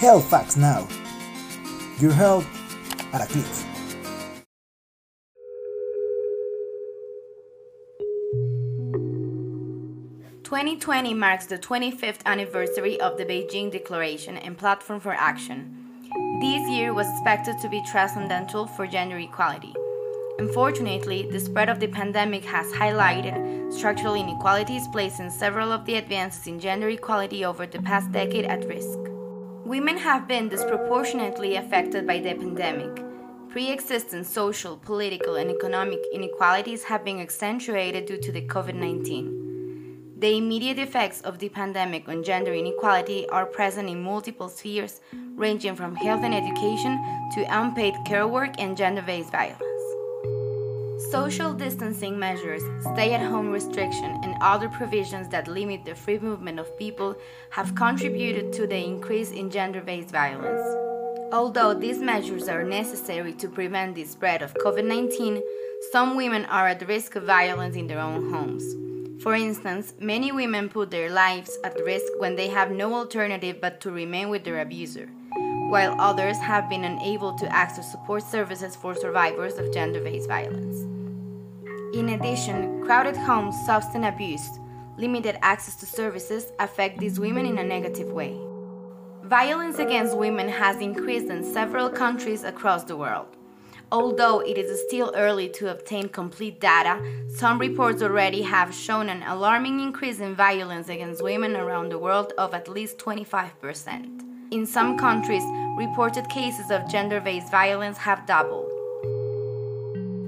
Health Facts Now. Your health at a click. Twenty twenty marks the 25th anniversary of the Beijing Declaration and Platform for Action. This year was expected to be transcendental for gender equality. Unfortunately, the spread of the pandemic has highlighted structural inequalities, placing several of the advances in gender equality over the past decade at risk. Women have been disproportionately affected by the pandemic. Pre existing social, political, and economic inequalities have been accentuated due to the COVID 19. The immediate effects of the pandemic on gender inequality are present in multiple spheres, ranging from health and education to unpaid care work and gender based violence. Social distancing measures, stay at home restriction, and other provisions that limit the free movement of people have contributed to the increase in gender based violence. Although these measures are necessary to prevent the spread of COVID 19, some women are at risk of violence in their own homes. For instance, many women put their lives at risk when they have no alternative but to remain with their abuser, while others have been unable to access support services for survivors of gender based violence. In addition, crowded homes, substance abuse, limited access to services affect these women in a negative way. Violence against women has increased in several countries across the world. Although it is still early to obtain complete data, some reports already have shown an alarming increase in violence against women around the world of at least 25%. In some countries, reported cases of gender based violence have doubled.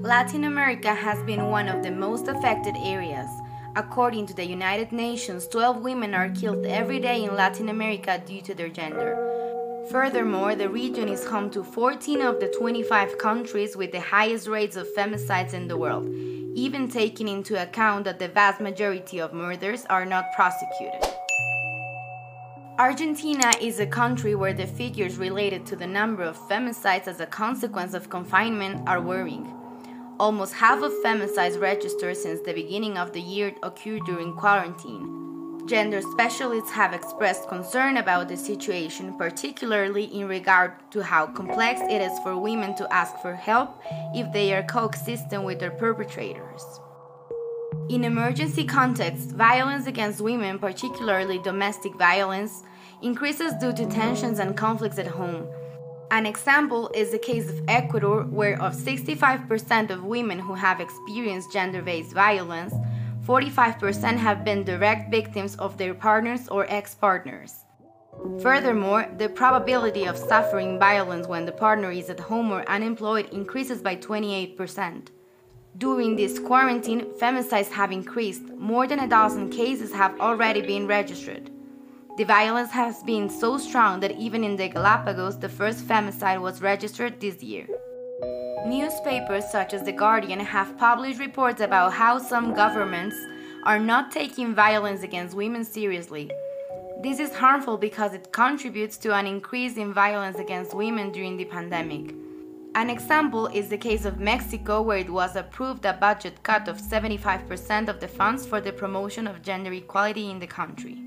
Latin America has been one of the most affected areas. According to the United Nations, 12 women are killed every day in Latin America due to their gender. Furthermore, the region is home to 14 of the 25 countries with the highest rates of femicides in the world, even taking into account that the vast majority of murders are not prosecuted. Argentina is a country where the figures related to the number of femicides as a consequence of confinement are worrying. Almost half of femicides registered since the beginning of the year occurred during quarantine. Gender specialists have expressed concern about the situation, particularly in regard to how complex it is for women to ask for help if they are coexisting with their perpetrators. In emergency contexts, violence against women, particularly domestic violence, increases due to tensions and conflicts at home an example is the case of Ecuador, where of 65% of women who have experienced gender based violence, 45% have been direct victims of their partners or ex partners. Furthermore, the probability of suffering violence when the partner is at home or unemployed increases by 28%. During this quarantine, femicides have increased. More than a dozen cases have already been registered. The violence has been so strong that even in the Galapagos, the first femicide was registered this year. Newspapers such as The Guardian have published reports about how some governments are not taking violence against women seriously. This is harmful because it contributes to an increase in violence against women during the pandemic. An example is the case of Mexico, where it was approved a budget cut of 75% of the funds for the promotion of gender equality in the country.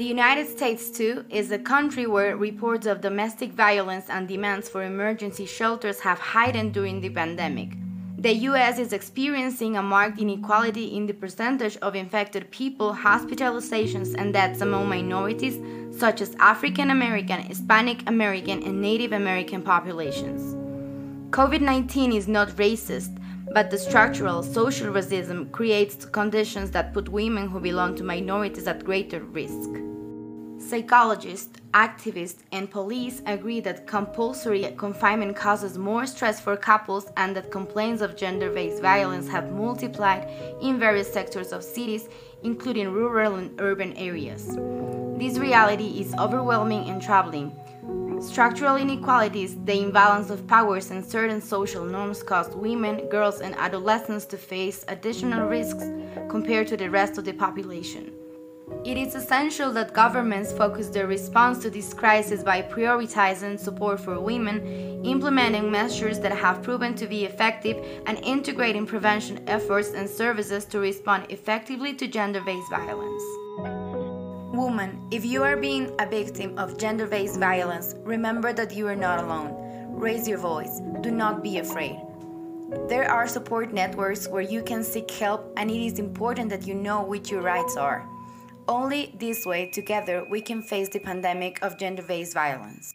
The United States, too, is a country where reports of domestic violence and demands for emergency shelters have heightened during the pandemic. The US is experiencing a marked inequality in the percentage of infected people, hospitalizations, and deaths among minorities such as African American, Hispanic American, and Native American populations. COVID 19 is not racist, but the structural social racism creates conditions that put women who belong to minorities at greater risk. Psychologists, activists, and police agree that compulsory confinement causes more stress for couples and that complaints of gender based violence have multiplied in various sectors of cities, including rural and urban areas. This reality is overwhelming and troubling. Structural inequalities, the imbalance of powers, and certain social norms cause women, girls, and adolescents to face additional risks compared to the rest of the population. It is essential that governments focus their response to this crisis by prioritizing support for women, implementing measures that have proven to be effective, and integrating prevention efforts and services to respond effectively to gender based violence. Woman, if you are being a victim of gender based violence, remember that you are not alone. Raise your voice. Do not be afraid. There are support networks where you can seek help, and it is important that you know what your rights are. Only this way, together, we can face the pandemic of gender based violence.